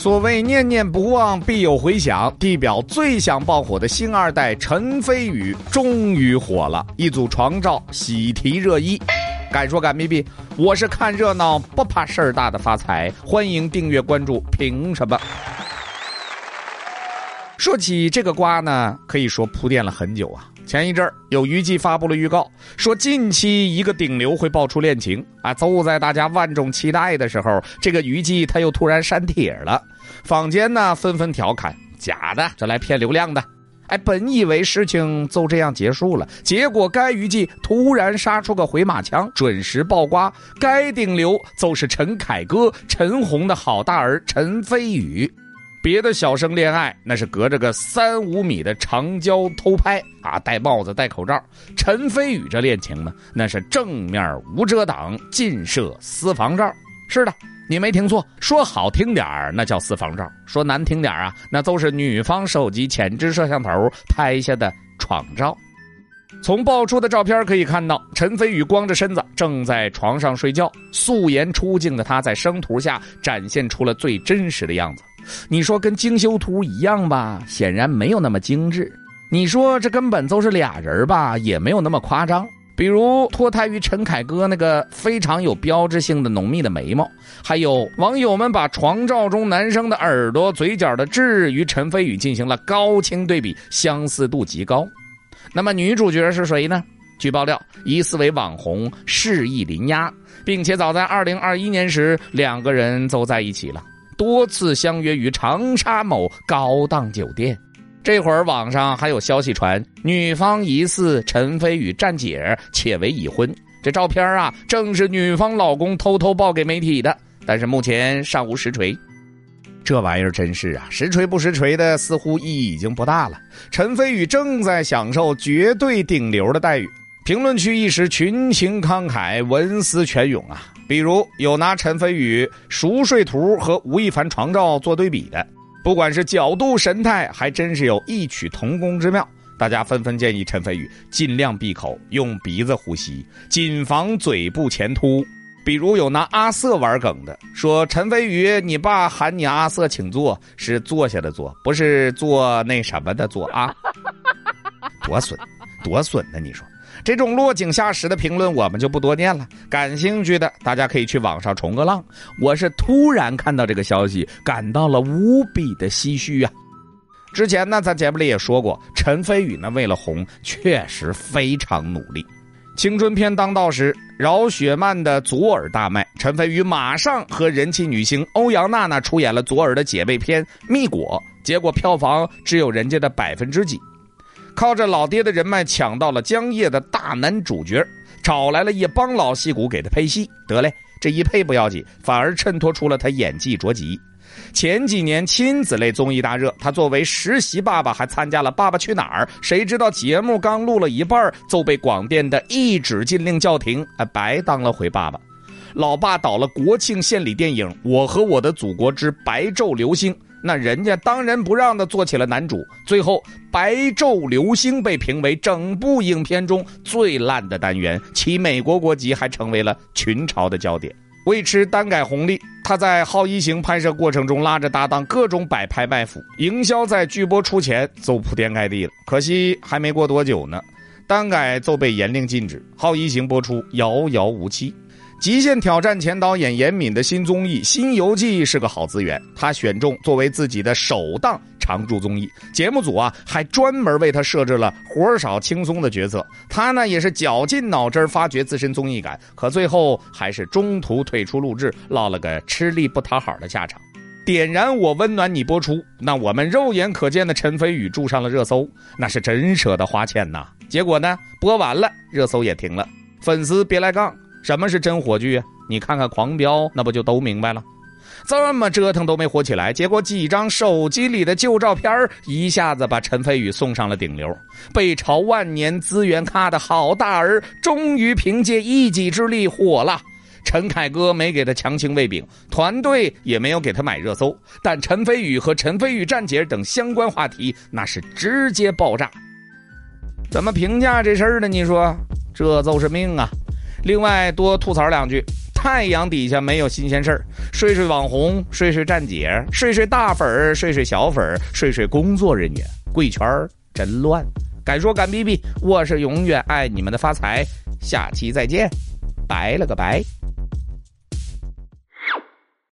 所谓念念不忘，必有回响。地表最想爆火的星二代陈飞宇终于火了，一组床照喜提热议。敢说敢逼逼，我是看热闹不怕事儿大的发财。欢迎订阅关注，凭什么？说起这个瓜呢，可以说铺垫了很久啊。前一阵儿有娱记发布了预告，说近期一个顶流会爆出恋情啊。就在大家万众期待的时候，这个娱记他又突然删帖了，坊间呢纷纷调侃假的，这来骗流量的。哎，本以为事情就这样结束了，结果该娱记突然杀出个回马枪，准时爆瓜，该顶流就是陈凯歌陈红的好大儿陈飞宇。别的小生恋爱那是隔着个三五米的长焦偷拍啊，戴帽子戴口罩。陈飞宇这恋情呢，那是正面无遮挡，近摄私房照。是的，你没听错，说好听点儿那叫私房照，说难听点儿啊，那都是女方手机前置摄像头拍下的床照。从爆出的照片可以看到，陈飞宇光着身子正在床上睡觉，素颜出镜的他在生图下展现出了最真实的样子。你说跟精修图一样吧，显然没有那么精致。你说这根本就是俩人吧，也没有那么夸张。比如脱胎于陈凯歌那个非常有标志性的浓密的眉毛，还有网友们把床照中男生的耳朵、嘴角的痣与陈飞宇进行了高清对比，相似度极高。那么女主角是谁呢？据爆料，疑似为网红示意林丫，并且早在二零二一年时，两个人就在一起了。多次相约于长沙某高档酒店，这会儿网上还有消息传，女方疑似陈飞宇站姐，且为已婚。这照片啊，正是女方老公偷偷报给媒体的，但是目前尚无实锤。这玩意儿真是啊，实锤不实锤的，似乎意义已经不大了。陈飞宇正在享受绝对顶流的待遇，评论区一时群情慷慨，文思泉涌啊。比如有拿陈飞宇熟睡图和吴亦凡床照做对比的，不管是角度神态，还真是有异曲同工之妙。大家纷纷建议陈飞宇尽量闭口，用鼻子呼吸，谨防嘴部前凸。比如有拿阿瑟玩梗的，说陈飞宇，你爸喊你阿瑟，请坐，是坐下的坐，不是坐那什么的坐啊？多损，多损呢？你说？这种落井下石的评论，我们就不多念了。感兴趣的，大家可以去网上冲个浪。我是突然看到这个消息，感到了无比的唏嘘啊！之前呢，咱节目里也说过，陈飞宇呢为了红，确实非常努力。青春片当道时，饶雪漫的《左耳》大卖，陈飞宇马上和人气女星欧阳娜娜出演了《左耳》的姐妹篇《蜜果》，结果票房只有人家的百分之几。靠着老爹的人脉抢到了江夜的大男主角，找来了一帮老戏骨给他配戏。得嘞，这一配不要紧，反而衬托出了他演技卓级。前几年亲子类综艺大热，他作为实习爸爸还参加了《爸爸去哪儿》，谁知道节目刚录了一半就被广电的一纸禁令叫停，哎，白当了回爸爸。老爸导了国庆献礼电影《我和我的祖国之白昼流星》。那人家当仁不让的做起了男主，最后《白昼流星》被评为整部影片中最烂的单元，其美国国籍还成为了群嘲的焦点。为吃单改红利，他在《好一行》拍摄过程中拉着搭档各种摆拍卖腐，营销在剧播出前就铺天盖地了。可惜还没过多久呢，单改就被严令禁止，《好一行》播出遥遥无期。极限挑战前导演严敏的新综艺《新游记》是个好资源，他选中作为自己的首档常驻综艺，节目组啊还专门为他设置了活少轻松的角色。他呢也是绞尽脑汁发掘自身综艺感，可最后还是中途退出录制，落了个吃力不讨好的下场。点燃我温暖你播出，那我们肉眼可见的陈飞宇住上了热搜，那是真舍得花钱呐。结果呢，播完了热搜也停了，粉丝别来杠。什么是真火炬啊？你看看《狂飙》，那不就都明白了？这么折腾都没火起来，结果几张手机里的旧照片一下子把陈飞宇送上了顶流。被嘲万年资源咖的好大儿，终于凭借一己之力火了。陈凯歌没给他强行喂饼，团队也没有给他买热搜，但陈飞宇和陈飞宇站姐等相关话题那是直接爆炸。怎么评价这事儿呢？你说，这就是命啊！另外多吐槽两句，太阳底下没有新鲜事儿，睡睡网红，睡睡站姐，睡睡大粉儿，睡睡小粉儿，睡睡工作人员，贵圈真乱。敢说敢逼逼，我是永远爱你们的发财，下期再见，拜了个拜。